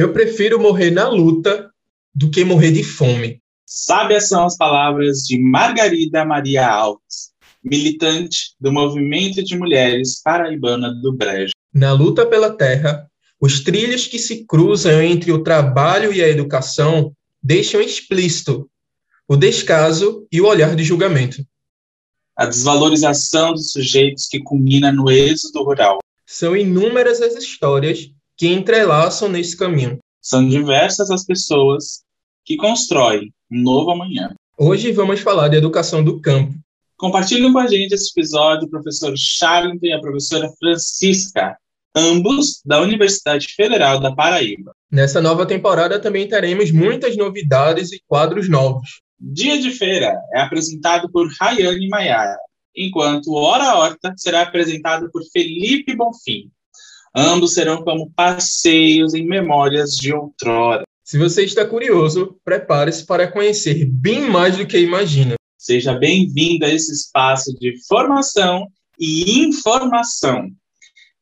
Eu prefiro morrer na luta do que morrer de fome. Sábias são as palavras de Margarida Maria Alves, militante do movimento de mulheres paraibana do Brejo. Na luta pela terra, os trilhos que se cruzam entre o trabalho e a educação deixam explícito o descaso e o olhar de julgamento. A desvalorização dos sujeitos que culmina no êxodo rural. São inúmeras as histórias que entrelaçam nesse caminho. São diversas as pessoas que constroem um novo amanhã. Hoje vamos falar de educação do campo. Compartilhem com a gente esse episódio o professor Charlton e a professora Francisca, ambos da Universidade Federal da Paraíba. Nessa nova temporada também teremos muitas novidades e quadros novos. Dia de Feira é apresentado por Rayane Maiara, enquanto Hora Horta será apresentado por Felipe Bonfim. Ambos serão como passeios em memórias de outrora. Se você está curioso, prepare-se para conhecer bem mais do que imagina. Seja bem-vindo a esse espaço de formação e informação.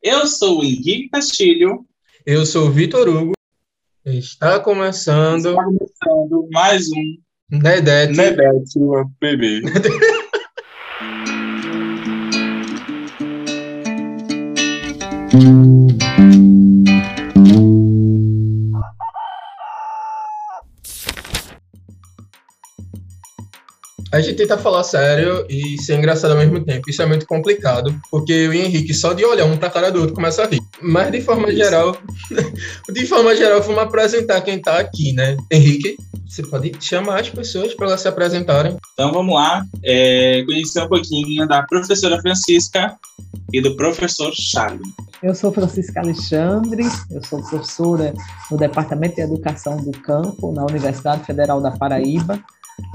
Eu sou o Henrique Castilho. Eu sou o Vitor Hugo. Está começando. Está começando mais um Nedete. Nedete, bebê. A gente tenta falar sério e ser engraçado ao mesmo tempo. Isso é muito complicado, porque o Henrique, só de olhar um pra cara do outro, começa a rir. Mas de forma Isso. geral, de forma geral, vamos apresentar quem tá aqui, né? Henrique, você pode chamar as pessoas para elas se apresentarem. Então vamos lá, é, conhecer um pouquinho da professora Francisca e do professor Charlie. Eu sou Francisca Alexandre, eu sou professora no Departamento de Educação do Campo, na Universidade Federal da Paraíba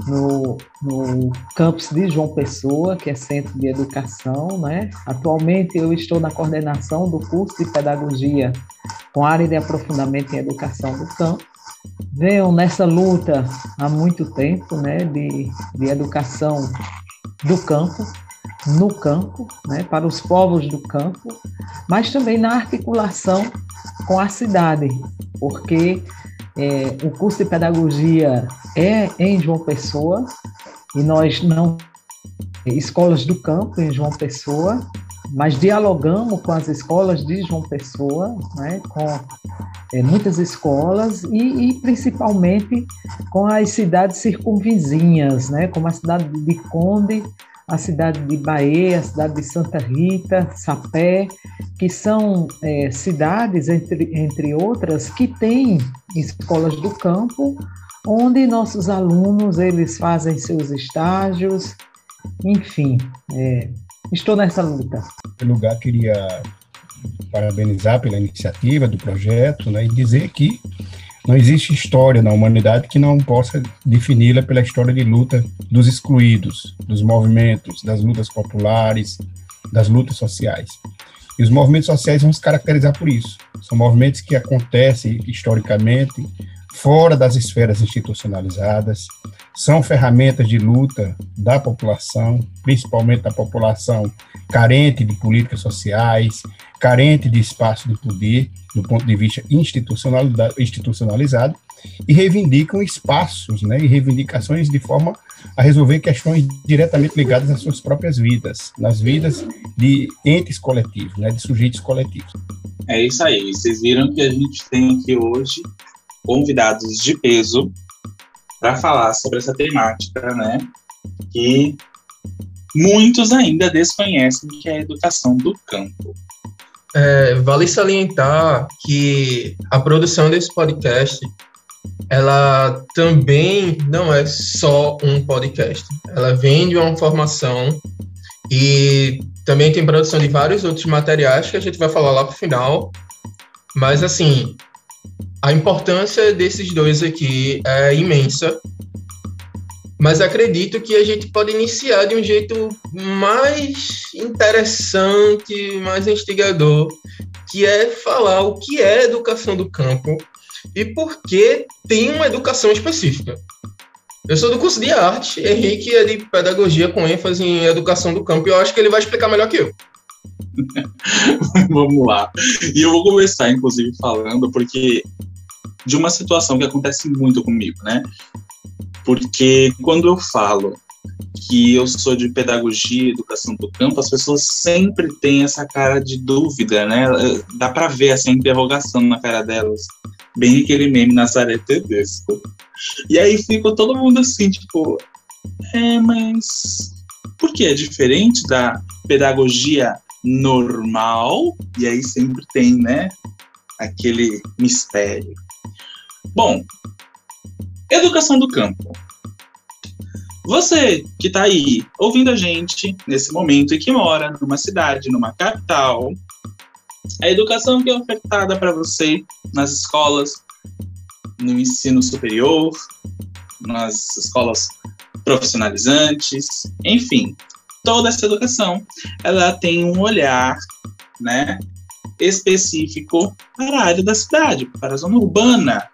no, no campus de João Pessoa, que é centro de educação. Né? Atualmente eu estou na coordenação do curso de pedagogia com área de aprofundamento em educação do campo. Venho nessa luta há muito tempo né, de, de educação do campo, no campo, né, para os povos do campo, mas também na articulação com a cidade, porque é, o curso de pedagogia é em João Pessoa e nós não escolas do campo em João Pessoa, mas dialogamos com as escolas de João Pessoa, né, com é, muitas escolas e, e, principalmente com as cidades circunvizinhas, né, como a cidade de Conde a cidade de Bahia, a cidade de Santa Rita, Sapé, que são é, cidades, entre, entre outras, que têm escolas do campo, onde nossos alunos eles fazem seus estágios, enfim, é, estou nessa luta. Em lugar, queria parabenizar pela iniciativa do projeto né, e dizer que não existe história na humanidade que não possa defini-la pela história de luta dos excluídos, dos movimentos, das lutas populares, das lutas sociais. E os movimentos sociais vão se caracterizar por isso. São movimentos que acontecem historicamente fora das esferas institucionalizadas, são ferramentas de luta da população, principalmente da população carente de políticas sociais, carente de espaço de poder, do ponto de vista institucionalizado, e reivindicam espaços né, e reivindicações de forma a resolver questões diretamente ligadas às suas próprias vidas, nas vidas de entes coletivos, né, de sujeitos coletivos. É isso aí. Vocês viram que a gente tem aqui hoje convidados de peso para falar sobre essa temática, né? Que muitos ainda desconhecem que é a educação do campo. É, vale salientar que a produção desse podcast ela também não é só um podcast. Ela vem de uma formação e também tem produção de vários outros materiais que a gente vai falar lá pro final. Mas assim, a importância desses dois aqui é imensa, mas acredito que a gente pode iniciar de um jeito mais interessante, mais instigador, que é falar o que é educação do campo e por que tem uma educação específica. Eu sou do curso de arte, Henrique é de pedagogia com ênfase em educação do campo, e eu acho que ele vai explicar melhor que eu. Vamos lá. E eu vou começar, inclusive, falando, porque de uma situação que acontece muito comigo, né? Porque quando eu falo que eu sou de pedagogia, educação do campo, as pessoas sempre têm essa cara de dúvida, né? Dá para ver essa interrogação na cara delas, bem aquele meme Nazaré Tedesco. E aí fica todo mundo assim, tipo, é, mas por que é diferente da pedagogia normal? E aí sempre tem, né, aquele mistério. Bom, educação do campo. Você que está aí ouvindo a gente nesse momento e que mora numa cidade, numa capital, a educação que é ofertada para você nas escolas, no ensino superior, nas escolas profissionalizantes, enfim, toda essa educação, ela tem um olhar, né, específico para a área da cidade, para a zona urbana,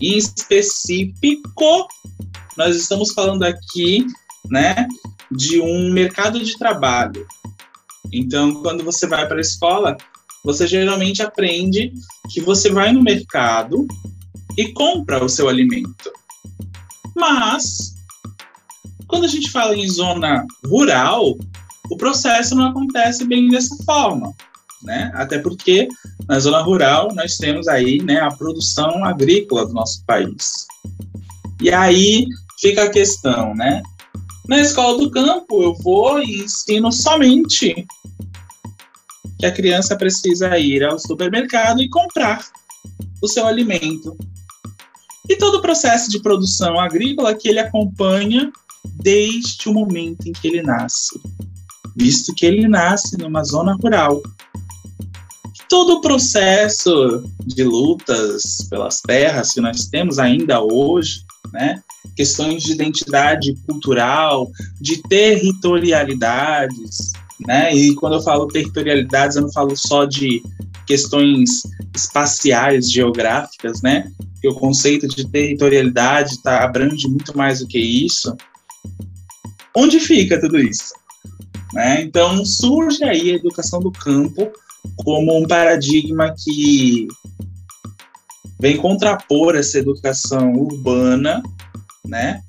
em específico nós estamos falando aqui, né, de um mercado de trabalho. Então, quando você vai para a escola, você geralmente aprende que você vai no mercado e compra o seu alimento. Mas, quando a gente fala em zona rural, o processo não acontece bem dessa forma, né? Até porque na zona rural nós temos aí, né, a produção agrícola do nosso país. E aí fica a questão, né? Na escola do campo, eu vou e ensino somente que a criança precisa ir ao supermercado e comprar o seu alimento. E todo o processo de produção agrícola que ele acompanha desde o momento em que ele nasce, visto que ele nasce numa zona rural. Todo o processo de lutas pelas terras que nós temos ainda hoje, né? questões de identidade cultural, de territorialidades, né? E quando eu falo territorialidades, eu não falo só de questões espaciais, geográficas, né? Que o conceito de territorialidade tá, abrange muito mais do que isso. Onde fica tudo isso? Né? Então surge aí a educação do campo como um paradigma que vem contrapor essa educação urbana né?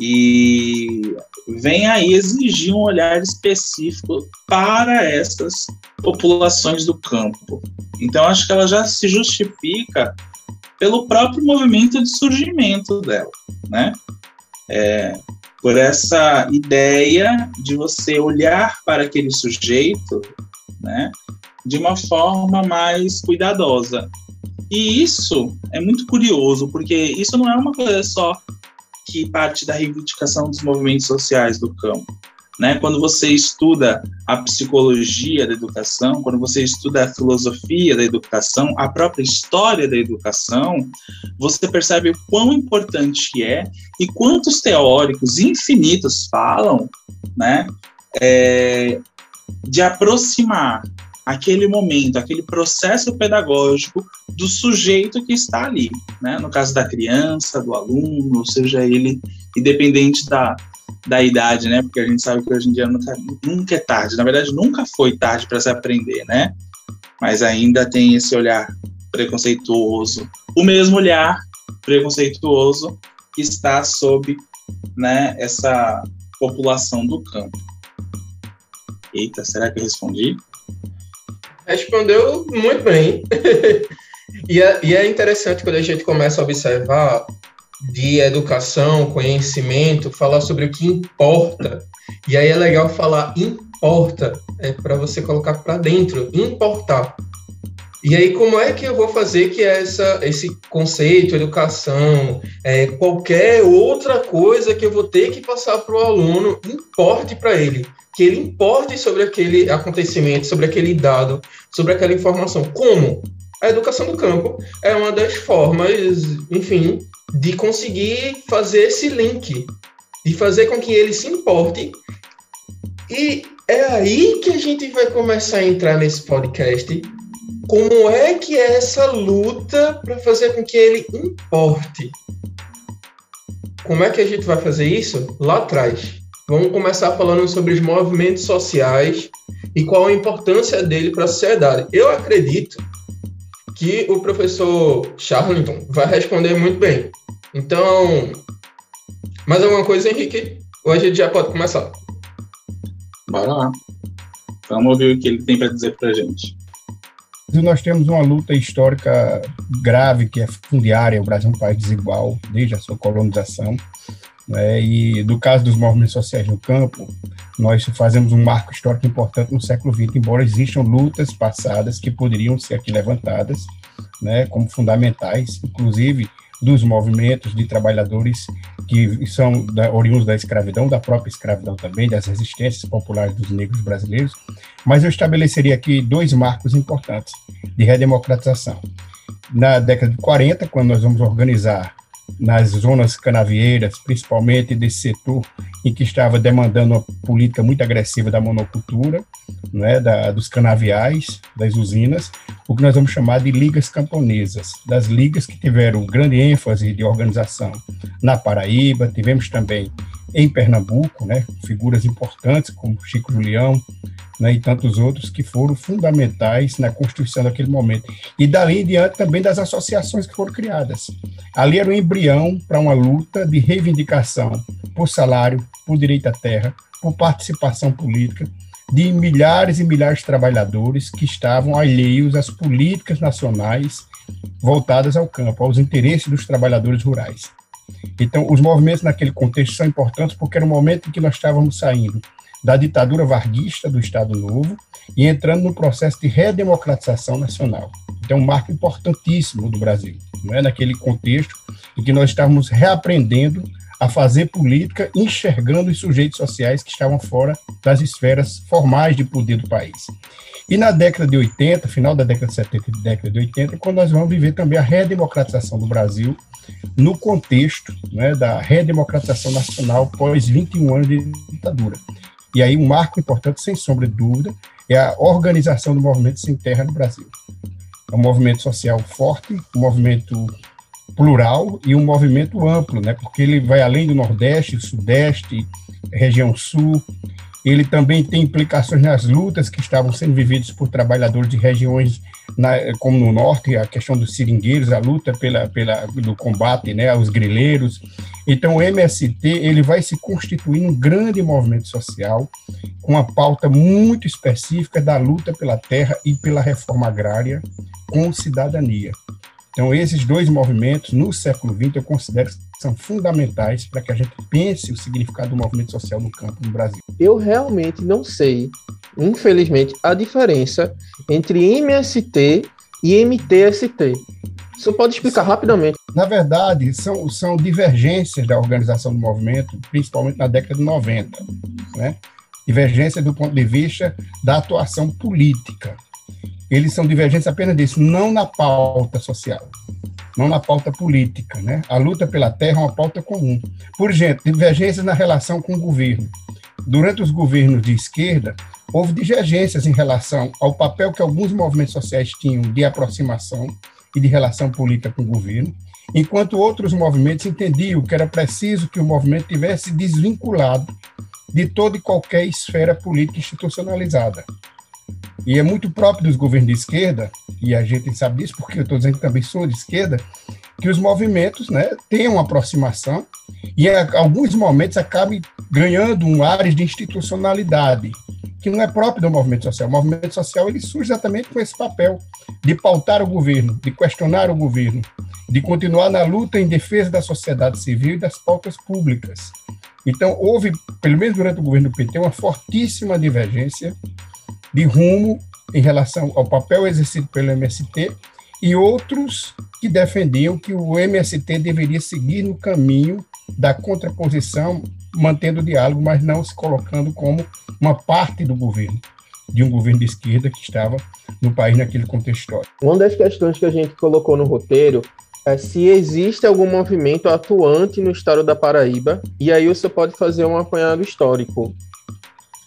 E vem aí exigir um olhar específico para essas populações do campo. Então, acho que ela já se justifica pelo próprio movimento de surgimento dela, né? É, por essa ideia de você olhar para aquele sujeito, né, de uma forma mais cuidadosa. E isso é muito curioso, porque isso não é uma coisa só que parte da reivindicação dos movimentos sociais do campo. Né? Quando você estuda a psicologia da educação, quando você estuda a filosofia da educação, a própria história da educação, você percebe o quão importante é e quantos teóricos infinitos falam né, é, de aproximar aquele momento, aquele processo pedagógico do sujeito que está ali, né? No caso da criança, do aluno, ou seja ele independente da, da idade, né? Porque a gente sabe que hoje em dia nunca, nunca é tarde. Na verdade, nunca foi tarde para se aprender, né? Mas ainda tem esse olhar preconceituoso. O mesmo olhar preconceituoso que está sob né, essa população do campo. Eita, será que eu respondi? Respondeu muito bem. e, é, e é interessante quando a gente começa a observar de educação, conhecimento, falar sobre o que importa. E aí é legal falar importa, é para você colocar para dentro, importar. E aí, como é que eu vou fazer que essa, esse conceito, educação, é, qualquer outra coisa que eu vou ter que passar para o aluno importe para ele? Que ele importe sobre aquele acontecimento, sobre aquele dado, sobre aquela informação. Como? A educação do campo é uma das formas, enfim, de conseguir fazer esse link, de fazer com que ele se importe. E é aí que a gente vai começar a entrar nesse podcast como é que é essa luta para fazer com que ele importe? Como é que a gente vai fazer isso? Lá atrás. Vamos começar falando sobre os movimentos sociais e qual a importância dele para a sociedade. Eu acredito que o professor Charlton vai responder muito bem. Então, mais alguma coisa, Henrique? Ou a gente já pode começar? Bora lá. Vamos ouvir o que ele tem para dizer para a gente. Nós temos uma luta histórica grave que é fundiária. O Brasil é um país desigual desde a sua colonização. Né? E do caso dos movimentos sociais no campo, nós fazemos um marco histórico importante no século XX, embora existam lutas passadas que poderiam ser aqui levantadas né, como fundamentais, inclusive dos movimentos de trabalhadores que são da, oriundos da escravidão, da própria escravidão também, das resistências populares dos negros brasileiros, mas eu estabeleceria aqui dois marcos importantes de redemocratização. Na década de 40, quando nós vamos organizar nas zonas canavieiras, principalmente desse setor em que estava demandando uma política muito agressiva da monocultura, né, da, dos canaviais, das usinas, o que nós vamos chamar de ligas camponesas, das ligas que tiveram grande ênfase de organização na Paraíba, tivemos também em Pernambuco, né, figuras importantes como Chico Julião, né, e tantos outros que foram fundamentais na constituição daquele momento. E dali em diante também das associações que foram criadas. Ali era um embrião para uma luta de reivindicação por salário, por direito à terra, por participação política de milhares e milhares de trabalhadores que estavam alheios às políticas nacionais voltadas ao campo, aos interesses dos trabalhadores rurais. Então, os movimentos naquele contexto são importantes porque era o momento em que nós estávamos saindo da ditadura varguista do Estado Novo e entrando no processo de redemocratização nacional. Então, um marco importantíssimo do Brasil, não é? naquele contexto em que nós estávamos reaprendendo a fazer política, enxergando os sujeitos sociais que estavam fora das esferas formais de poder do país. E na década de 80, final da década de 70 e década de 80, quando nós vamos viver também a redemocratização do Brasil, no contexto né, da redemocratização nacional pós 21 anos de ditadura. E aí um marco importante, sem sombra de dúvida, é a organização do movimento sem terra no Brasil. É um movimento social forte, um movimento plural e um movimento amplo, né? Porque ele vai além do Nordeste, Sudeste, região Sul. Ele também tem implicações nas lutas que estavam sendo vividas por trabalhadores de regiões na, como no norte, a questão dos seringueiros, a luta pela, pela, do combate né, aos grileiros. Então, o MST ele vai se constituir um grande movimento social, com uma pauta muito específica da luta pela terra e pela reforma agrária com cidadania. Então, esses dois movimentos, no século XX, eu considero são fundamentais para que a gente pense o significado do movimento social no campo no Brasil. Eu realmente não sei, infelizmente, a diferença entre MST e MTST. Você pode explicar rapidamente? Na verdade, são, são divergências da organização do movimento, principalmente na década de 90. Né? Divergência do ponto de vista da atuação política eles são divergentes apenas disso, não na pauta social, não na pauta política. Né? A luta pela terra é uma pauta comum. Por exemplo, divergências na relação com o governo. Durante os governos de esquerda, houve divergências em relação ao papel que alguns movimentos sociais tinham de aproximação e de relação política com o governo, enquanto outros movimentos entendiam que era preciso que o movimento tivesse desvinculado de toda e qualquer esfera política institucionalizada. E é muito próprio dos governos de esquerda, e a gente sabe disso porque eu estou dizendo que também sou de esquerda, que os movimentos né, têm uma aproximação e, em alguns momentos, acabam ganhando um ar de institucionalidade, que não é próprio do movimento social. O movimento social ele surge exatamente com esse papel de pautar o governo, de questionar o governo, de continuar na luta em defesa da sociedade civil e das pautas públicas. Então, houve, pelo menos durante o governo do PT, uma fortíssima divergência de rumo em relação ao papel exercido pelo MST e outros que defendiam que o MST deveria seguir no caminho da contraposição, mantendo o diálogo, mas não se colocando como uma parte do governo, de um governo de esquerda que estava no país naquele contexto histórico. Uma das questões que a gente colocou no roteiro é se existe algum movimento atuante no estado da Paraíba, e aí você pode fazer um apanhado histórico.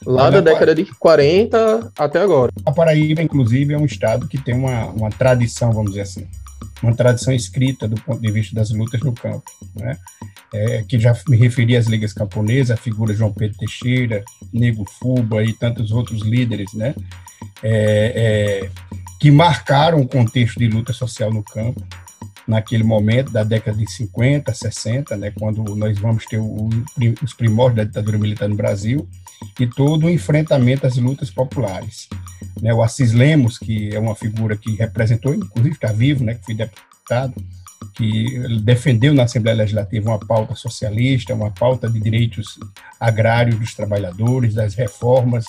Lá da década de 40 até agora. A Paraíba, inclusive, é um estado que tem uma, uma tradição, vamos dizer assim, uma tradição escrita do ponto de vista das lutas no campo, né? É, que já me referi às ligas camponesas, a figura João Pedro Teixeira, Nego Fuba e tantos outros líderes, né? É, é, que marcaram o contexto de luta social no campo, naquele momento da década de 50, 60, né, quando nós vamos ter o, os primórdios da ditadura militar no Brasil, e todo o enfrentamento às lutas populares. Né, o Assis Lemos, que é uma figura que representou, inclusive está vivo, né, que foi deputado, que defendeu na Assembleia Legislativa uma pauta socialista, uma pauta de direitos agrários dos trabalhadores, das reformas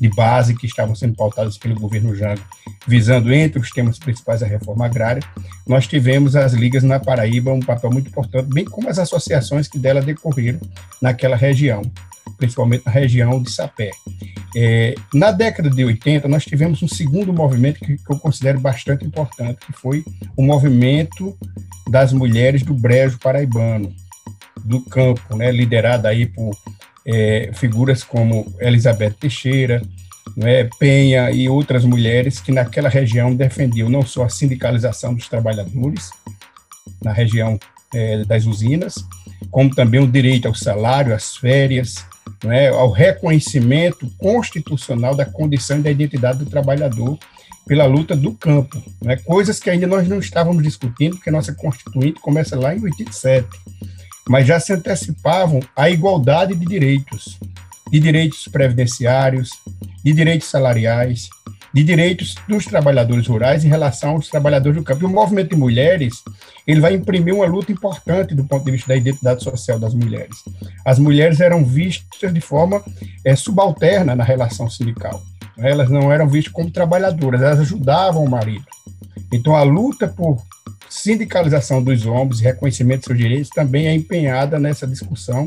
de base que estavam sendo pautadas pelo governo Jango, visando entre os temas principais a reforma agrária. Nós tivemos as ligas na Paraíba um papel muito importante, bem como as associações que dela decorreram naquela região principalmente na região de Sapé. É, na década de 80, nós tivemos um segundo movimento que, que, eu considero bastante importante, que foi o movimento das mulheres do Brejo Paraibano, do campo, né, liderada aí por é, figuras como Elizabeth Teixeira, né, Penha e outras mulheres que naquela região defendiam não só a sindicalização dos trabalhadores na região é, das usinas, como também o direito ao salário, às férias, né, ao reconhecimento constitucional da condição e da identidade do trabalhador pela luta do campo, né, coisas que ainda nós não estávamos discutindo, porque nossa Constituinte começa lá em 87, mas já se antecipavam a igualdade de direitos, de direitos previdenciários, de direitos salariais, de direitos dos trabalhadores rurais em relação aos trabalhadores do campo. E o movimento de mulheres, ele vai imprimir uma luta importante do ponto de vista da identidade social das mulheres. As mulheres eram vistas de forma é, subalterna na relação sindical. Elas não eram vistas como trabalhadoras, elas ajudavam o marido. Então, a luta por sindicalização dos homens e reconhecimento de seus direitos também é empenhada nessa discussão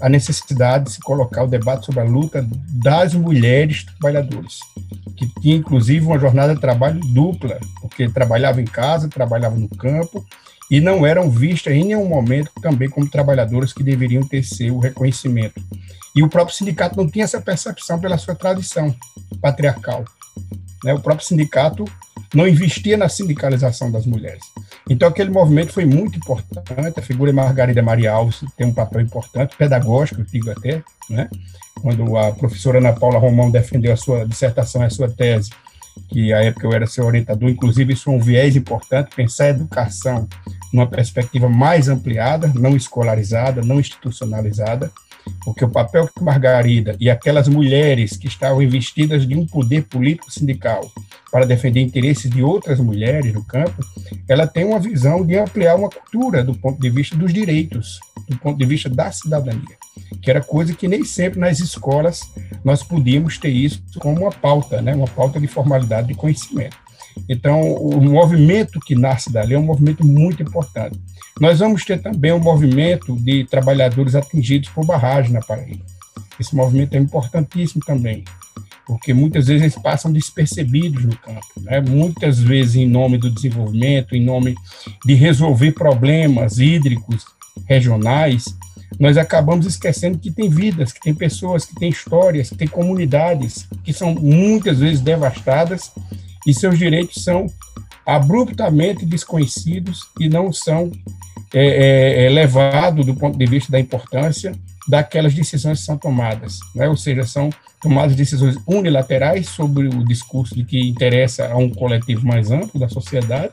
a necessidade de se colocar o debate sobre a luta das mulheres trabalhadoras, que tinha inclusive uma jornada de trabalho dupla, porque trabalhavam em casa, trabalhavam no campo e não eram vistas em nenhum momento também como trabalhadoras que deveriam ter seu reconhecimento. E o próprio sindicato não tinha essa percepção pela sua tradição patriarcal. Né? O próprio sindicato não investia na sindicalização das mulheres. Então, aquele movimento foi muito importante. A figura de Margarida Maria Alves tem um papel importante, pedagógico, digo até, né? quando a professora Ana Paula Romão defendeu a sua dissertação, a sua tese, que à época eu era seu orientador, inclusive isso é um viés importante, pensar a educação numa perspectiva mais ampliada, não escolarizada, não institucionalizada, porque o papel que Margarida e aquelas mulheres que estavam investidas de um poder político sindical para defender interesses de outras mulheres no campo, ela tem uma visão de ampliar uma cultura do ponto de vista dos direitos, do ponto de vista da cidadania, que era coisa que nem sempre nas escolas nós podíamos ter isso como uma pauta, né, uma pauta de formalidade de conhecimento. Então, o movimento que nasce dali é um movimento muito importante. Nós vamos ter também um movimento de trabalhadores atingidos por barragem na Paraíba. Esse movimento é importantíssimo também, porque muitas vezes eles passam despercebidos no campo, né? muitas vezes em nome do desenvolvimento, em nome de resolver problemas hídricos regionais, nós acabamos esquecendo que tem vidas, que tem pessoas, que tem histórias, que tem comunidades que são muitas vezes devastadas e seus direitos são abruptamente desconhecidos e não são é, é, é, levados do ponto de vista da importância daquelas decisões que são tomadas, né? ou seja, são tomadas decisões unilaterais sobre o discurso de que interessa a um coletivo mais amplo da sociedade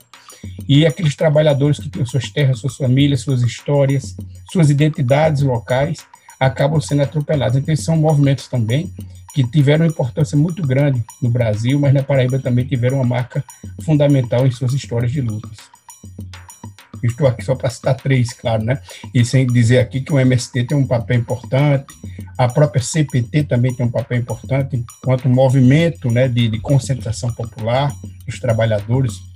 e aqueles trabalhadores que têm suas terras, suas famílias, suas histórias, suas identidades locais acabam sendo atropelados. Então, são movimentos também que tiveram importância muito grande no Brasil, mas na Paraíba também tiveram uma marca fundamental em suas histórias de lutas. Estou aqui só para citar três, claro, né? E sem dizer aqui que o MST tem um papel importante, a própria CPT também tem um papel importante, enquanto movimento né, de, de concentração popular dos trabalhadores.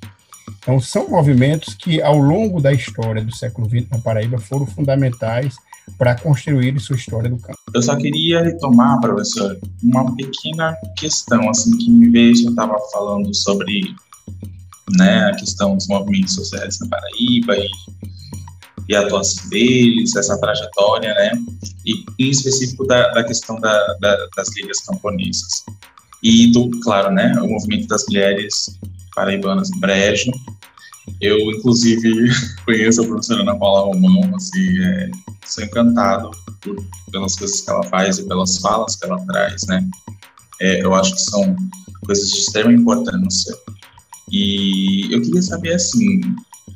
Então, são movimentos que, ao longo da história do século XX na Paraíba, foram fundamentais para construir sua história do campo. Eu só queria retomar, professor, uma pequena questão, assim, que me veio, eu estava falando sobre né, a questão dos movimentos sociais na Paraíba e, e a atuação deles, essa trajetória, né, e em específico da, da questão da, da, das ligas camponesas. E, do, claro, né, o movimento das mulheres paraibanas Brejo, Eu, inclusive, conheço a professora Ana Paula Romão, assim, é, sou encantado por, pelas coisas que ela faz e pelas falas que ela traz, né? É, eu acho que são coisas de extrema importância. E eu queria saber, assim,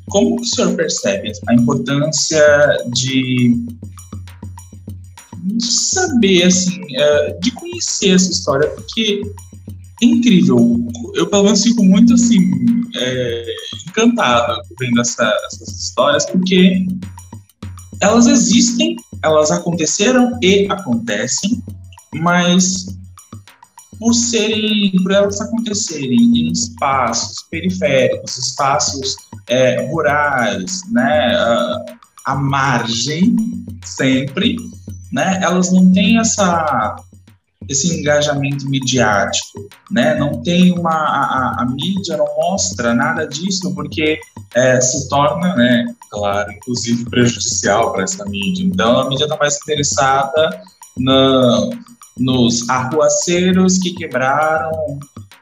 como o senhor percebe a importância de saber, assim, é, de conhecer essa história, porque incrível. Eu, pelo menos, fico muito, assim, é, encantado vendo essa, essas histórias, porque elas existem, elas aconteceram e acontecem, mas por serem, por elas acontecerem em espaços periféricos, espaços é, rurais, né, à margem sempre, né, elas não têm essa esse engajamento midiático, né? Não tem uma a, a mídia não mostra nada disso porque é, se torna, né? Claro, inclusive prejudicial para essa mídia. Então a mídia está mais interessada na, nos arruaceiros que quebraram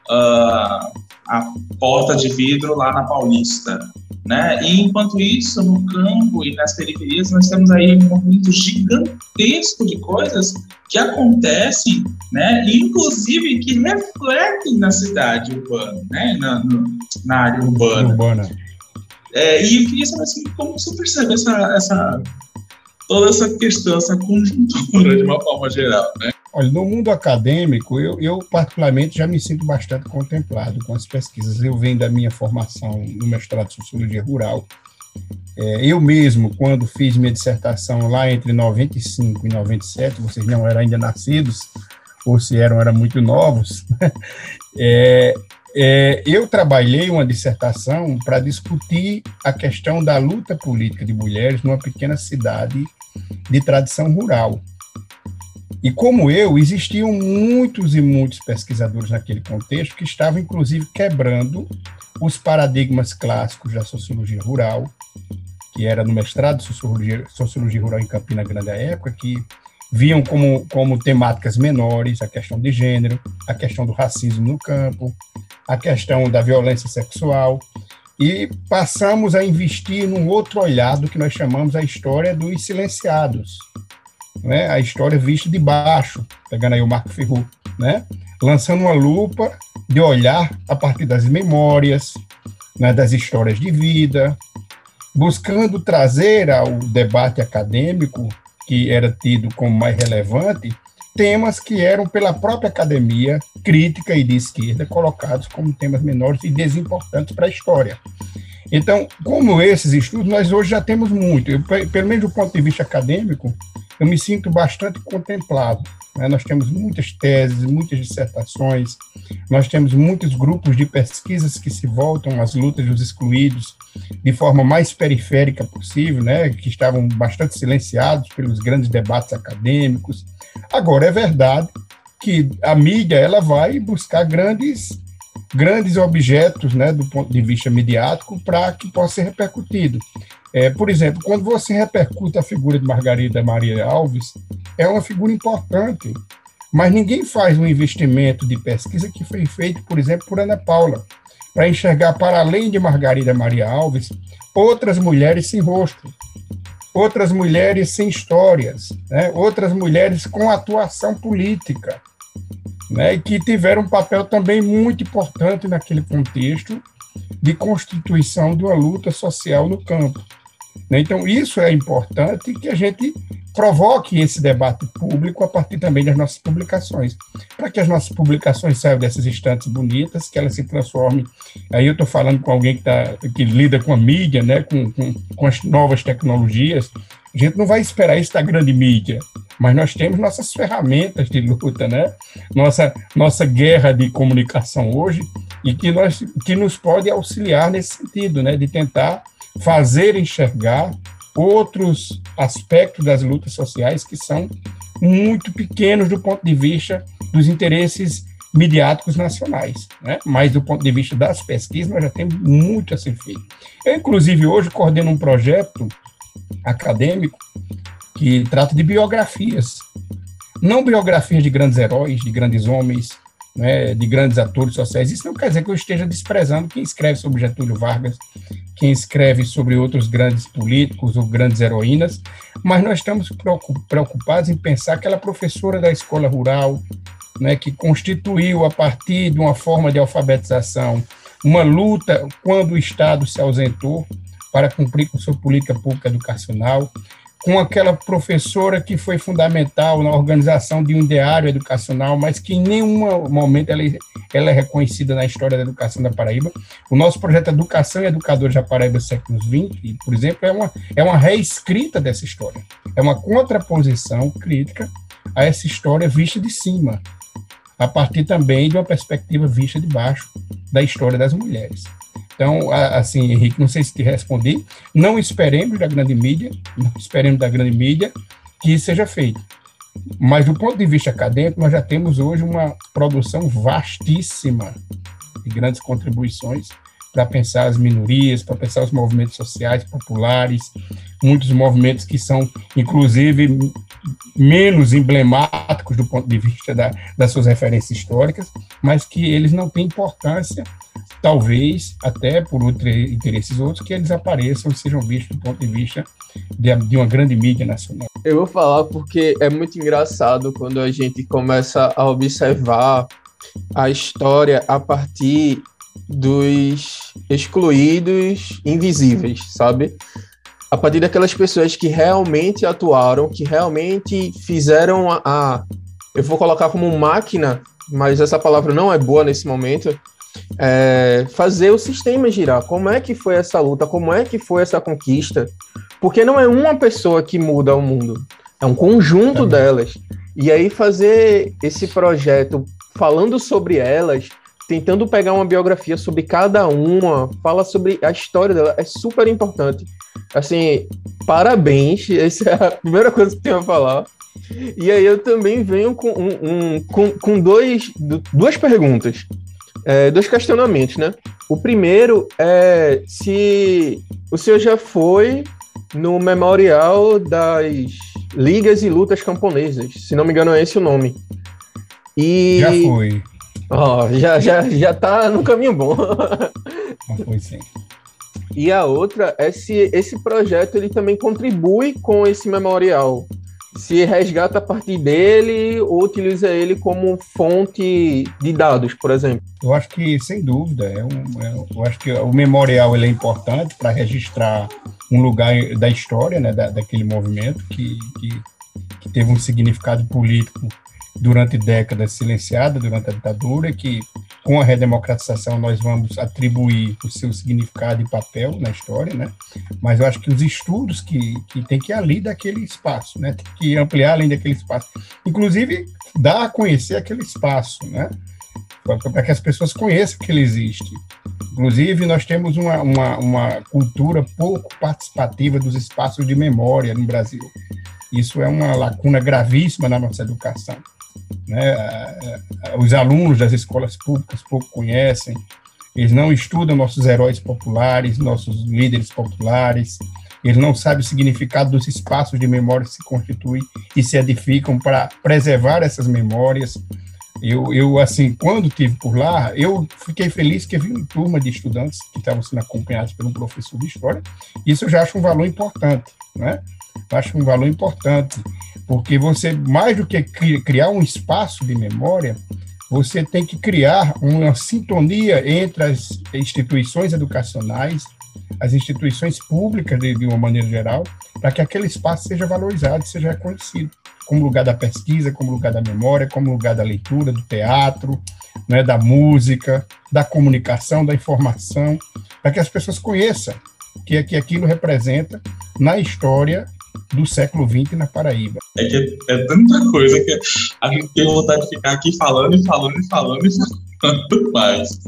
uh, a porta de vidro lá na Paulista, né? E enquanto isso, no campo e nas periferias, nós temos aí um movimento gigantesco de coisas que acontecem, né? E inclusive que refletem na cidade urbana, né? Na, no, na área urbana. urbana. É, e eu queria saber assim, como você percebe essa, essa toda essa questão, essa conjuntura de uma forma geral, né? Olha, no mundo acadêmico, eu, eu, particularmente já me sinto bastante contemplado com as pesquisas. Eu venho da minha formação no mestrado de Sociologia Rural. É, eu mesmo, quando fiz minha dissertação lá entre 95 e 97, vocês não eram ainda nascidos, ou se eram, eram muito novos, é, é, eu trabalhei uma dissertação para discutir a questão da luta política de mulheres numa pequena cidade de tradição rural. E como eu, existiam muitos e muitos pesquisadores naquele contexto que estavam, inclusive, quebrando os paradigmas clássicos da sociologia rural, que era no mestrado de sociologia, sociologia rural em Campina Grande à época, que viam como, como temáticas menores a questão de gênero, a questão do racismo no campo, a questão da violência sexual, e passamos a investir num outro olhar do que nós chamamos a história dos silenciados, né, a história vista de baixo, pegando aí o Marco Ferru, né, lançando uma lupa de olhar a partir das memórias, né, das histórias de vida, buscando trazer ao debate acadêmico, que era tido como mais relevante, temas que eram pela própria academia crítica e de esquerda colocados como temas menores e desimportantes para a história. Então, como esses estudos, nós hoje já temos muito. Eu, pelo menos do ponto de vista acadêmico, eu me sinto bastante contemplado. Né? Nós temos muitas teses, muitas dissertações, nós temos muitos grupos de pesquisas que se voltam às lutas dos excluídos de forma mais periférica possível, né? que estavam bastante silenciados pelos grandes debates acadêmicos. Agora, é verdade que a mídia ela vai buscar grandes grandes objetos, né, do ponto de vista mediático, para que possa ser repercutido. É, por exemplo, quando você repercute a figura de Margarida Maria Alves, é uma figura importante, mas ninguém faz um investimento de pesquisa que foi feito, por exemplo, por Ana Paula, para enxergar, para além de Margarida Maria Alves, outras mulheres sem rosto, outras mulheres sem histórias, né? outras mulheres com atuação política, né? que tiveram um papel também muito importante naquele contexto de constituição de uma luta social no campo. Né? Então, isso é importante que a gente provoque esse debate público a partir também das nossas publicações, para que as nossas publicações saiam dessas estantes bonitas, que elas se transformem. Aí eu estou falando com alguém que, tá, que lida com a mídia, né, com, com, com as novas tecnologias. A gente não vai esperar isso da grande mídia, mas nós temos nossas ferramentas de luta, né? Nossa, nossa guerra de comunicação hoje, e que, nós, que nos pode auxiliar nesse sentido, né? De tentar fazer enxergar outros aspectos das lutas sociais que são muito pequenos do ponto de vista dos interesses midiáticos nacionais, né? mas do ponto de vista das pesquisas, nós já temos muito a ser feito. Eu, inclusive, hoje coordeno um projeto acadêmico que trata de biografias, não biografias de grandes heróis, de grandes homens, né, de grandes atores sociais. Isso não quer dizer que eu esteja desprezando quem escreve sobre Getúlio Vargas, quem escreve sobre outros grandes políticos ou grandes heroínas, mas nós estamos preocupados em pensar aquela professora da escola rural, né, que constituiu, a partir de uma forma de alfabetização, uma luta quando o Estado se ausentou para cumprir com sua política pública educacional, com aquela professora que foi fundamental na organização de um diário educacional, mas que em nenhum momento ela, ela é reconhecida na história da educação da Paraíba. O nosso projeto Educação e Educadores da Paraíba séculos XX, por exemplo, é uma, é uma reescrita dessa história. É uma contraposição crítica a essa história vista de cima, a partir também de uma perspectiva vista de baixo da história das mulheres. Então, assim, Henrique, não sei se te respondi. Não esperemos da grande mídia, não esperemos da grande mídia que isso seja feito. Mas, do ponto de vista acadêmico, nós já temos hoje uma produção vastíssima de grandes contribuições para pensar as minorias, para pensar os movimentos sociais populares, muitos movimentos que são, inclusive, menos emblemáticos do ponto de vista da, das suas referências históricas, mas que eles não têm importância talvez até por outros interesses outros que eles apareçam e sejam vistos do ponto de vista de, de, uma grande mídia nacional. Eu vou falar porque é muito engraçado quando a gente começa a observar a história a partir dos excluídos invisíveis, sabe? A partir daquelas pessoas que realmente atuaram, que realmente fizeram a, a eu vou colocar como máquina, mas essa palavra não é boa nesse momento, é, fazer o sistema girar. Como é que foi essa luta? Como é que foi essa conquista? Porque não é uma pessoa que muda o mundo, é um conjunto delas. E aí fazer esse projeto falando sobre elas, tentando pegar uma biografia sobre cada uma, fala sobre a história dela, é super importante. Assim, parabéns, essa é a primeira coisa que tenho a falar. E aí eu também venho com, um, um com, com dois, duas perguntas é, dois questionamentos, né? O primeiro é se o senhor já foi no memorial das ligas e lutas camponesas, se não me engano é esse o nome. E... Já fui. Ó, oh, já, já, já tá no caminho bom. Já foi sim. E a outra é se esse projeto ele também contribui com esse memorial se resgata a partir dele ou utiliza ele como fonte de dados, por exemplo? Eu acho que, sem dúvida, é um, é, eu acho que o memorial ele é importante para registrar um lugar da história né, da, daquele movimento que, que, que teve um significado político durante décadas silenciada durante a ditadura, que com a redemocratização nós vamos atribuir o seu significado e papel na história, né? Mas eu acho que os estudos que, que tem que ir ali daquele espaço, né? Tem que ampliar além daquele espaço. Inclusive, dar a conhecer aquele espaço, né? Para que as pessoas conheçam que ele existe. Inclusive, nós temos uma, uma, uma cultura pouco participativa dos espaços de memória no Brasil. Isso é uma lacuna gravíssima na nossa educação. Né? Os alunos das escolas públicas pouco conhecem, eles não estudam nossos heróis populares, nossos líderes populares, eles não sabem o significado dos espaços de memória que se constituem e se edificam para preservar essas memórias. Eu, eu, assim, quando tive por lá, eu fiquei feliz que vi uma turma de estudantes que estavam sendo acompanhados pelo professor de história. Isso eu já acho um valor importante, né? Acho um valor importante porque você, mais do que criar um espaço de memória, você tem que criar uma sintonia entre as instituições educacionais, as instituições públicas, de, de uma maneira geral, para que aquele espaço seja valorizado, seja reconhecido como lugar da pesquisa, como lugar da memória, como lugar da leitura, do teatro, né, da música, da comunicação, da informação, para que as pessoas conheçam que, que aquilo representa na história do século XX na Paraíba. É que é tanta coisa que a gente tem vontade de ficar aqui falando e falando e falando e falando mais.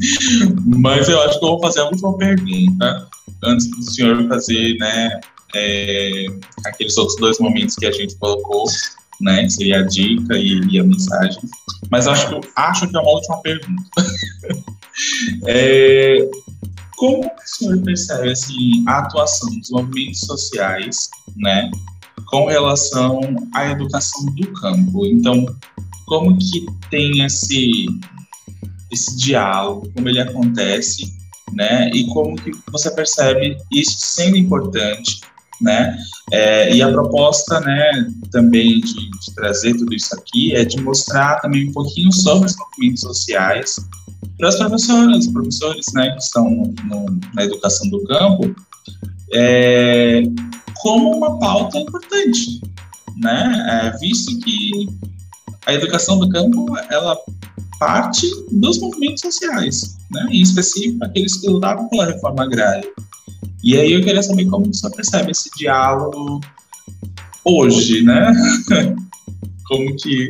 Mas eu acho que eu vou fazer a última pergunta antes do senhor fazer, né, é, aqueles outros dois momentos que a gente colocou, né, que seria a dica e, e a mensagem. Mas acho que, acho que é uma última pergunta. é, como o senhor percebe assim, a atuação dos movimentos sociais né, com relação à educação do campo. Então, como que tem esse, esse diálogo, como ele acontece, né? E como que você percebe isso sendo importante, né? É, e a proposta, né, também de, de, trazer tudo isso aqui é de mostrar também um pouquinho sobre os movimentos sociais para as professoras, professores, né, que estão no, na educação do campo, é, como uma pauta importante, né? É, visto que a educação do campo ela parte dos movimentos sociais, né? em específico aqueles que lutavam pela reforma agrária. E aí eu queria saber como você percebe esse diálogo hoje, né? como que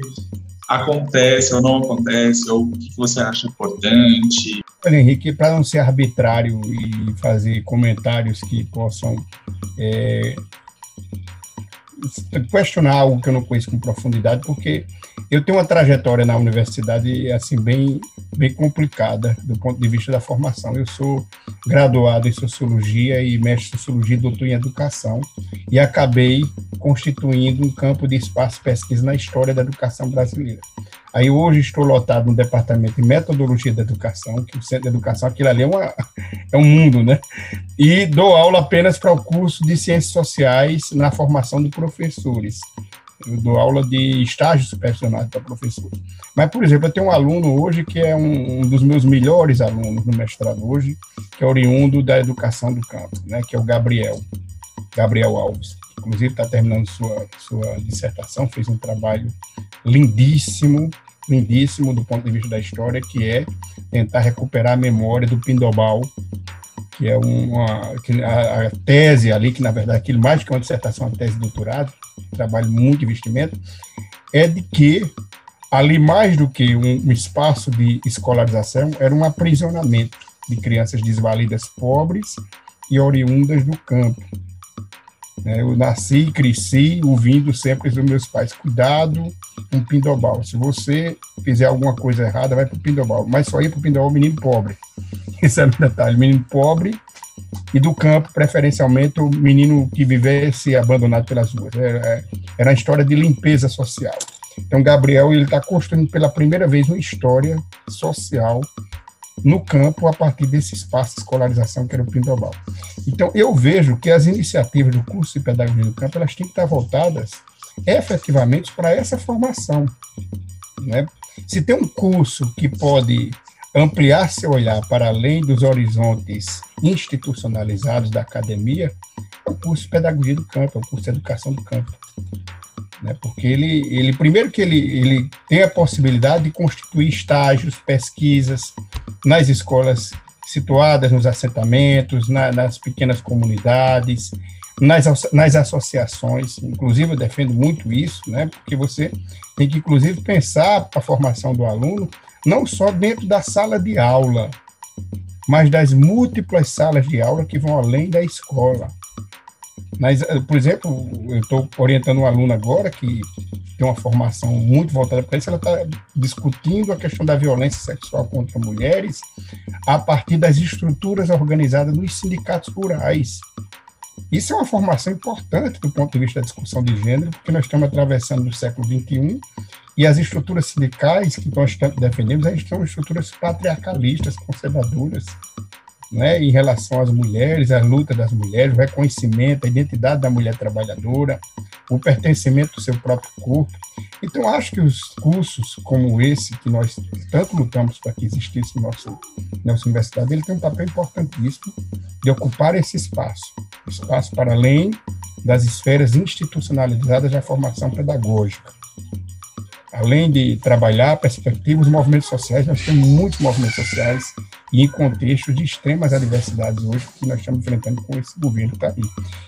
acontece ou não acontece, ou o que você acha importante. Olha, Henrique, para não ser arbitrário e fazer comentários que possam é, questionar algo que eu não conheço com profundidade, porque eu tenho uma trajetória na universidade assim bem bem complicada do ponto de vista da formação. Eu sou graduado em sociologia e mestre em sociologia doutor em educação e acabei constituindo um campo de espaço pesquisa na história da educação brasileira. Aí hoje estou lotado no departamento de metodologia da educação, que o centro de educação, aquilo ali é, uma, é um mundo, né? E dou aula apenas para o curso de ciências sociais na formação de professores. Eu dou aula de estágio supervisionado para professores. Mas, por exemplo, eu tenho um aluno hoje que é um, um, dos meus melhores alunos no mestrado hoje, que é oriundo da educação do campo, né? Que é o Gabriel, Gabriel Alves inclusive está terminando sua, sua dissertação, fez um trabalho lindíssimo, lindíssimo do ponto de vista da história, que é tentar recuperar a memória do Pindobal, que é uma que a, a, tese ali, que na verdade aquilo mais que uma dissertação, uma tese de doutorado, trabalho muito investimento, é de que ali mais do que um, um espaço de escolarização, era um aprisionamento de crianças desvalidas pobres e oriundas do campo. Né? Eu nasci e cresci ouvindo sempre dos meus pais, cuidado com um pindobal. Se você fizer alguma coisa errada, vai para o pindobal. Mas só ir para o pindobal menino pobre. Esse é o detalhe, menino pobre e do campo, preferencialmente o menino que vivesse abandonado pelas ruas. Era, é, era uma história de limpeza social. Então, Gabriel ele está construindo pela primeira vez uma história social no campo a partir desse espaço de escolarização que era o Pindobal. Então, eu vejo que as iniciativas do curso de pedagogia do campo elas têm que estar voltadas efetivamente para essa formação. Né? Se tem um curso que pode ampliar seu olhar para além dos horizontes institucionalizados da academia, é o curso de pedagogia do campo, é o curso de educação do campo né? Porque ele, ele primeiro que ele, ele tem a possibilidade de constituir estágios, pesquisas nas escolas situadas nos assentamentos, na, nas pequenas comunidades, nas, nas associações, inclusive eu defendo muito isso, né? Porque você tem que inclusive pensar a formação do aluno não só dentro da sala de aula, mas das múltiplas salas de aula que vão além da escola. Mas, eh, por exemplo, eu estou orientando um aluno agora que tem uma formação muito voltada para isso, ela está discutindo a questão da violência sexual contra mulheres a partir das estruturas organizadas nos sindicatos rurais. Isso é uma formação importante do ponto de vista da discussão de gênero, porque nós estamos atravessando o século XXI e as estruturas sindicais que nós defendemos são estruturas patriarcalistas, conservadoras, né, em relação às mulheres, à luta das mulheres, o reconhecimento, a identidade da mulher trabalhadora, o pertencimento do seu próprio corpo. Então, acho que os cursos como esse, que nós tanto lutamos para que existisse no nosso, nossa universidade, ele tem um papel importantíssimo de ocupar esse espaço, espaço para além das esferas institucionalizadas da formação pedagógica além de trabalhar perspectivas, movimentos sociais, nós temos muitos movimentos sociais e em contextos de extremas adversidades hoje que nós estamos enfrentando com esse governo que está aí.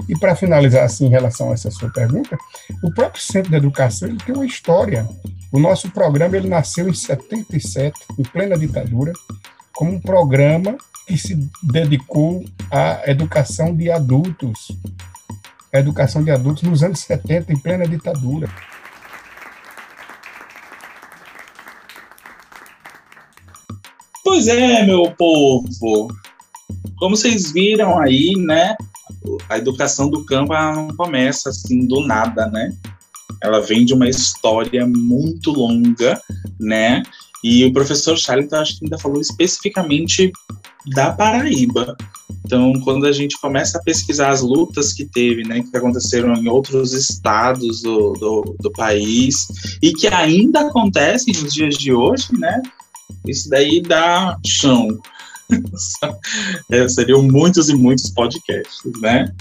E para finalizar, assim, em relação a essa sua pergunta, o próprio Centro de Educação ele tem uma história. O nosso programa ele nasceu em 77, em plena ditadura, como um programa que se dedicou à educação de adultos, a educação de adultos nos anos 70, em plena ditadura. Pois é, meu povo. Como vocês viram aí, né? A educação do campo não começa assim do nada, né? Ela vem de uma história muito longa, né? E o professor Charlton, acho que ainda falou especificamente da Paraíba. Então, quando a gente começa a pesquisar as lutas que teve, né, que aconteceram em outros estados do, do, do país e que ainda acontecem nos dias de hoje, né, isso daí dá chão. é, seriam muitos e muitos podcasts, né?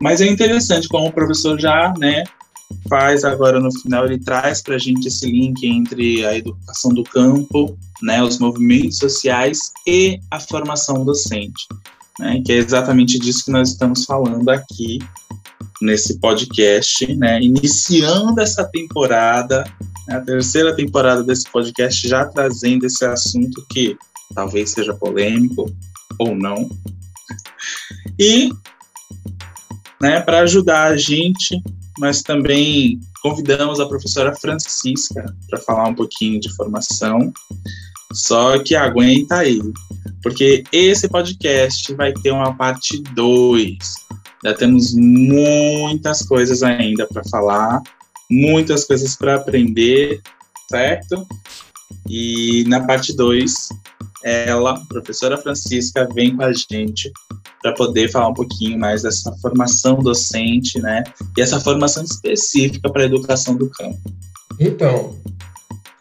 Mas é interessante como o professor já, né, faz agora no final, ele traz para a gente esse link entre a educação do campo, né, os movimentos sociais e a formação docente, né, que é exatamente disso que nós estamos falando aqui nesse podcast, né, iniciando essa temporada, né, a terceira temporada desse podcast, já trazendo esse assunto que talvez seja polêmico ou não. E, né, para ajudar a gente mas também convidamos a professora Francisca para falar um pouquinho de formação. Só que aguenta aí, porque esse podcast vai ter uma parte 2. Já temos muitas coisas ainda para falar, muitas coisas para aprender, certo? E na parte 2, ela, professora Francisca, vem com a gente para poder falar um pouquinho mais dessa formação docente, né? E essa formação específica para a educação do campo. Então,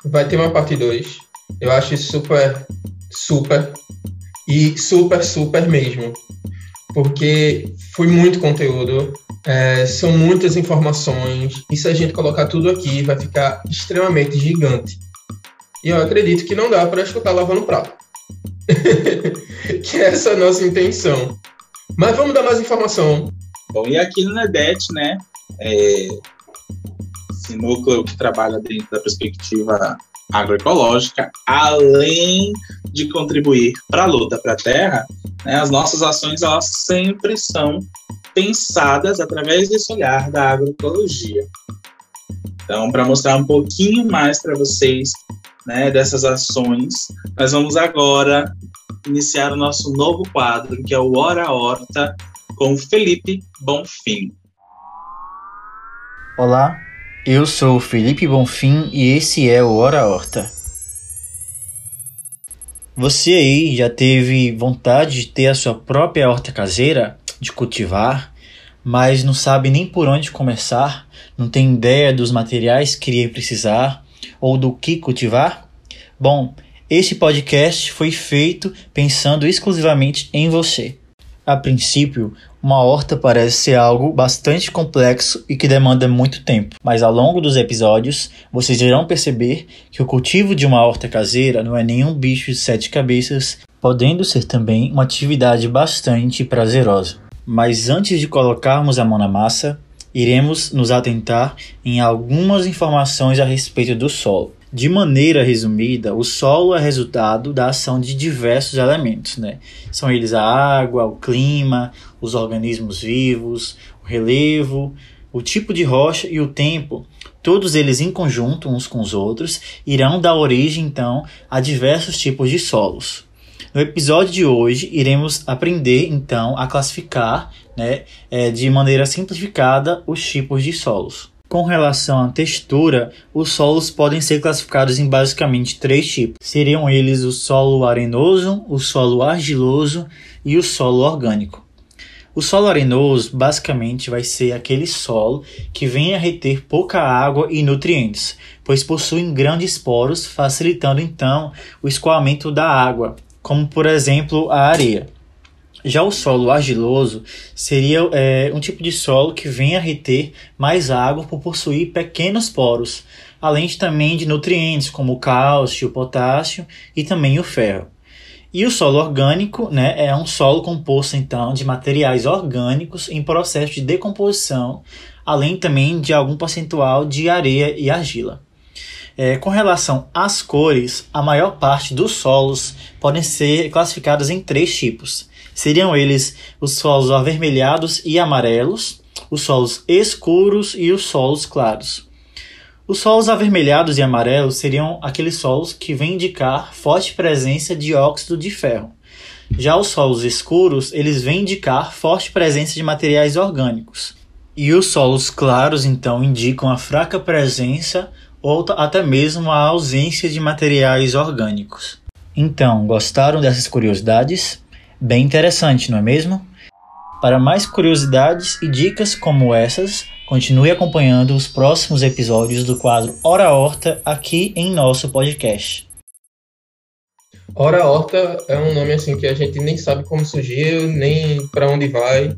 vai ter uma parte 2. Eu acho super, super e super, super mesmo. Porque foi muito conteúdo, é, são muitas informações, e se a gente colocar tudo aqui, vai ficar extremamente gigante. E eu acredito que não dá para escutar lavando prato. que essa é a nossa intenção. Mas vamos dar mais informação. Bom, e aqui no NEDET, né, é, esse núcleo que trabalha dentro da perspectiva agroecológica, além de contribuir para a luta para a terra, né, as nossas ações elas sempre são pensadas através desse olhar da agroecologia. Então, para mostrar um pouquinho mais para vocês né, dessas ações, nós vamos agora iniciar o nosso novo quadro, que é o Hora Horta, com Felipe Bonfim. Olá, eu sou Felipe Bonfim e esse é o Hora Horta. Você aí já teve vontade de ter a sua própria horta caseira, de cultivar, mas não sabe nem por onde começar, não tem ideia dos materiais que iria precisar ou do que cultivar? Bom, este podcast foi feito pensando exclusivamente em você. A princípio, uma horta parece ser algo bastante complexo e que demanda muito tempo, mas ao longo dos episódios vocês irão perceber que o cultivo de uma horta caseira não é nenhum bicho de sete cabeças, podendo ser também uma atividade bastante prazerosa. Mas antes de colocarmos a mão na massa, iremos nos atentar em algumas informações a respeito do solo. De maneira resumida, o solo é resultado da ação de diversos elementos, né? São eles a água, o clima, os organismos vivos, o relevo, o tipo de rocha e o tempo. Todos eles em conjunto, uns com os outros, irão dar origem então a diversos tipos de solos. No episódio de hoje, iremos aprender então a classificar, né, é, de maneira simplificada, os tipos de solos. Com relação à textura, os solos podem ser classificados em basicamente três tipos. Seriam eles o solo arenoso, o solo argiloso e o solo orgânico. O solo arenoso basicamente vai ser aquele solo que vem a reter pouca água e nutrientes, pois possuem grandes poros, facilitando então o escoamento da água, como por exemplo a areia. Já o solo argiloso seria é, um tipo de solo que vem a reter mais água por possuir pequenos poros, além também de nutrientes como o cálcio, o potássio e também o ferro. E o solo orgânico né, é um solo composto então de materiais orgânicos em processo de decomposição, além também de algum percentual de areia e argila. É, com relação às cores, a maior parte dos solos podem ser classificados em três tipos Seriam eles os solos avermelhados e amarelos, os solos escuros e os solos claros. Os solos avermelhados e amarelos seriam aqueles solos que vêm indicar forte presença de óxido de ferro. Já os solos escuros, eles vêm indicar forte presença de materiais orgânicos. E os solos claros, então, indicam a fraca presença ou até mesmo a ausência de materiais orgânicos. Então, gostaram dessas curiosidades? Bem interessante, não é mesmo? Para mais curiosidades e dicas como essas, continue acompanhando os próximos episódios do quadro Hora Horta aqui em nosso podcast. Hora Horta é um nome assim que a gente nem sabe como surgiu, nem para onde vai,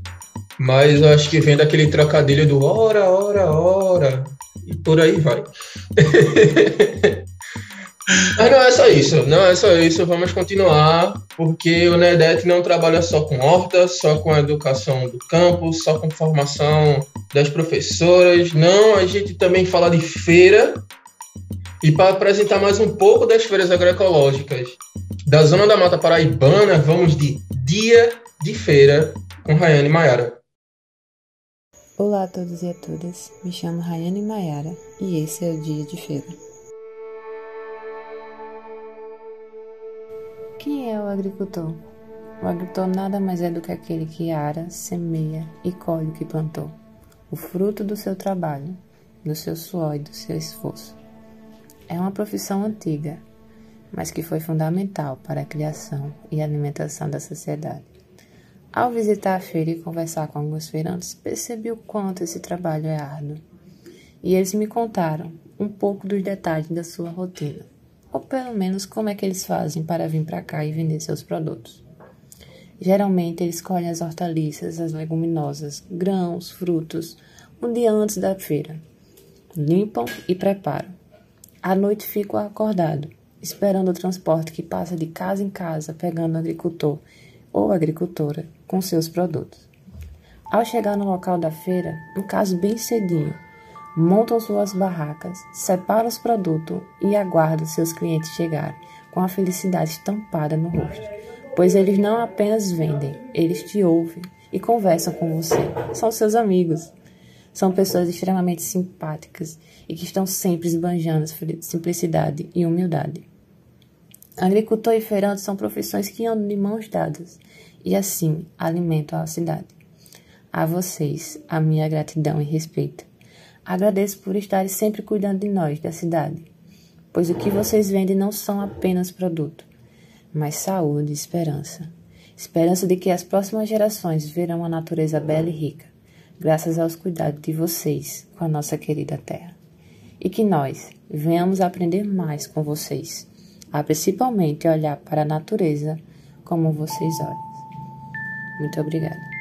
mas eu acho que vem daquele trocadilho do hora, hora, hora, e por aí vai. Mas não é só isso, não é só isso, vamos continuar, porque o NEDET não trabalha só com horta, só com a educação do campo, só com formação das professoras, não, a gente também fala de feira, e para apresentar mais um pouco das feiras agroecológicas da Zona da Mata Paraibana, vamos de Dia de Feira com Rayane Maiara. Olá a todos e a todas, me chamo Rayane Maiara e esse é o Dia de Feira. Quem é o agricultor? O agricultor nada mais é do que aquele que ara, semeia e colhe o que plantou, o fruto do seu trabalho, do seu suor e do seu esforço. É uma profissão antiga, mas que foi fundamental para a criação e alimentação da sociedade. Ao visitar a feira e conversar com alguns feirantes, percebi o quanto esse trabalho é árduo. E eles me contaram um pouco dos detalhes da sua rotina ou pelo menos como é que eles fazem para vir para cá e vender seus produtos. Geralmente eles colhem as hortaliças, as leguminosas, grãos, frutos, um dia antes da feira. Limpam e preparam. À noite ficam acordados, esperando o transporte que passa de casa em casa, pegando o agricultor ou agricultora com seus produtos. Ao chegar no local da feira, no caso bem cedinho, montam suas barracas, separam os produtos e aguardam seus clientes chegarem, com a felicidade estampada no rosto. Pois eles não apenas vendem, eles te ouvem e conversam com você. São seus amigos. São pessoas extremamente simpáticas e que estão sempre esbanjando simplicidade e humildade. Agricultor e feirante são profissões que andam de mãos dadas e assim alimentam a cidade. A vocês, a minha gratidão e respeito. Agradeço por estarem sempre cuidando de nós, da cidade, pois o que vocês vendem não são apenas produto, mas saúde e esperança. Esperança de que as próximas gerações verão a natureza bela e rica, graças aos cuidados de vocês com a nossa querida terra. E que nós venhamos aprender mais com vocês, a principalmente olhar para a natureza como vocês olham. Muito obrigada.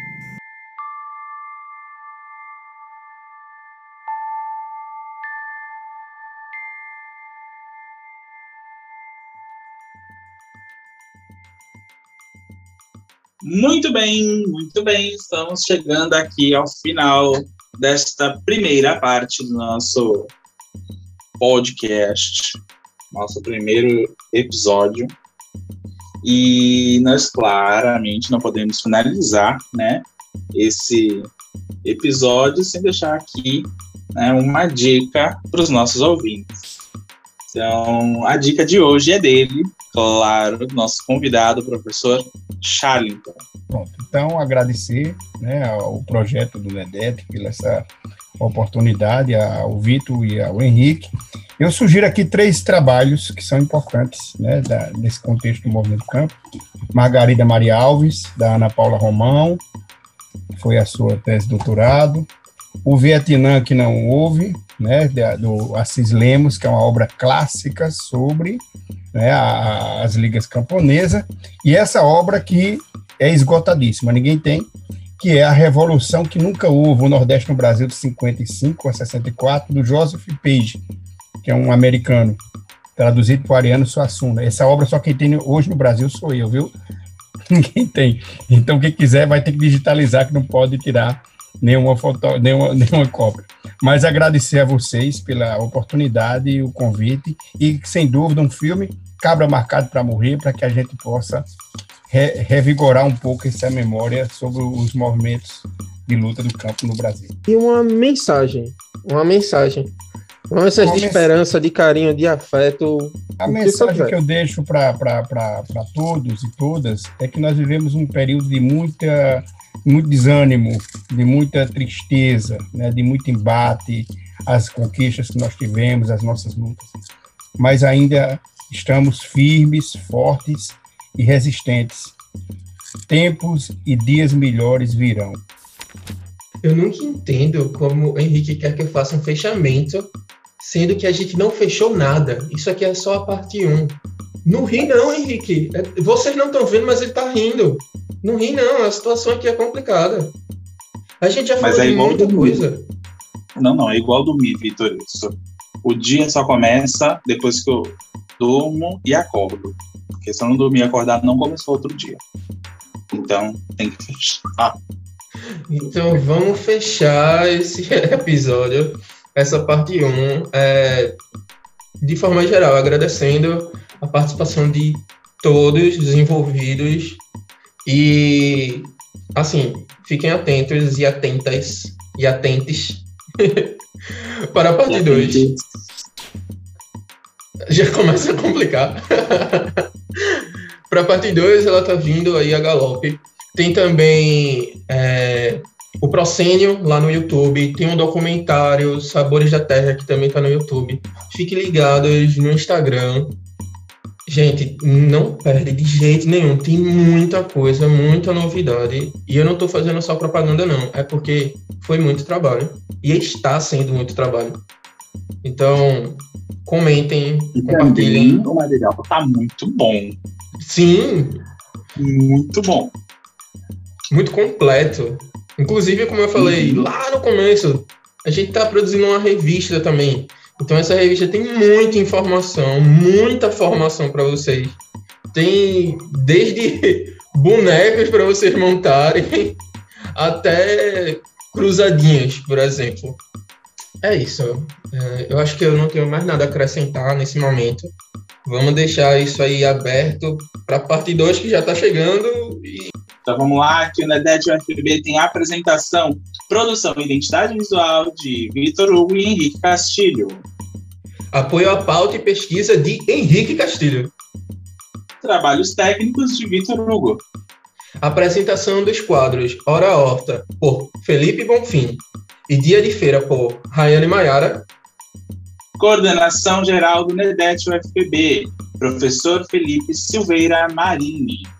Muito bem, muito bem. Estamos chegando aqui ao final desta primeira parte do nosso podcast, nosso primeiro episódio. E nós claramente não podemos finalizar, né, esse episódio sem deixar aqui né, uma dica para os nossos ouvintes. Então, a dica de hoje é dele, claro, nosso convidado, professor Charlington. Pronto, então agradecer né, ao projeto do NEDET pela essa oportunidade, ao Vitor e ao Henrique. Eu sugiro aqui três trabalhos que são importantes né, da, nesse contexto do Movimento Campo. Margarida Maria Alves, da Ana Paula Romão, foi a sua tese de doutorado. O Vietnã que não houve, né, do Assis Lemos, que é uma obra clássica sobre né, as ligas camponesas, e essa obra que é esgotadíssima, ninguém tem, que é a Revolução que Nunca Houve, o Nordeste no Brasil de 55 a 64, do Joseph Page, que é um americano, traduzido para o Ariano Suassuna. Essa obra só quem tem hoje no Brasil sou eu, viu? Ninguém tem. Então, quem quiser vai ter que digitalizar, que não pode tirar nenhuma, foto, nenhuma, nenhuma cópia. Mas agradecer a vocês pela oportunidade e o convite, e sem dúvida um filme Cabra Marcado para Morrer, para que a gente possa re, revigorar um pouco essa memória sobre os movimentos de luta do campo no Brasil. E uma mensagem, uma mensagem. Uma mensagem uma de esperança, de carinho, de afeto. A mensagem que, que eu deixo para todos e todas é que nós vivemos um período de muita muito desânimo, de muita tristeza, né, de muito embate. as conquistas que nós tivemos, as nossas lutas, mas ainda estamos firmes, fortes e resistentes. Tempos e dias melhores virão. Eu nunca entendo como o Henrique quer que eu faça um fechamento, sendo que a gente não fechou nada. Isso aqui é só a parte 1. Não ri não, Henrique. É, vocês não estão vendo, mas ele está rindo. Não ri não, a situação aqui é complicada. A gente já falou é de muita coisa. Não, não, é igual dormir, Vitor. O dia só começa depois que eu durmo e acordo. Porque se eu não dormir e acordar, não começou outro dia. Então, tem que fechar. Então, vamos fechar esse episódio, essa parte 1, é, de forma geral, agradecendo a participação de todos os envolvidos e, assim, fiquem atentos e atentas e atentes para a parte 2. Já começa a complicar. para a parte 2, ela tá vindo aí a galope. Tem também é, o Procênio lá no YouTube. Tem um documentário, Sabores da Terra, que também tá no YouTube. Fiquem ligados no Instagram. Gente, não perde de jeito nenhum. Tem muita coisa, muita novidade. E eu não estou fazendo só propaganda, não. É porque foi muito trabalho. E está sendo muito trabalho. Então, comentem, e compartilhem. o material está muito bom. Sim. Muito bom. Muito completo. Inclusive, como eu falei uhum. lá no começo, a gente está produzindo uma revista também. Então essa revista tem muita informação, muita formação para vocês. Tem desde bonecos para vocês montarem até cruzadinhas, por exemplo. É isso. É, eu acho que eu não tenho mais nada a acrescentar nesse momento. Vamos deixar isso aí aberto para a parte 2 que já está chegando. E... Então vamos lá, aqui o NEDET UFB tem a apresentação, produção e identidade visual de Vitor Hugo e Henrique Castilho. Apoio à pauta e pesquisa de Henrique Castilho. Trabalhos técnicos de Vitor Hugo. Apresentação dos quadros Hora Horta, por Felipe Bonfim, e Dia de Feira, por Rayane Maiara. Coordenação geral do NEDET UFPB, professor Felipe Silveira Marini.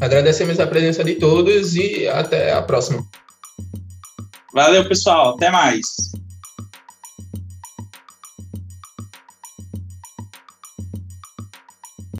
Agradecemos a presença de todos e até a próxima. Valeu, pessoal. Até mais.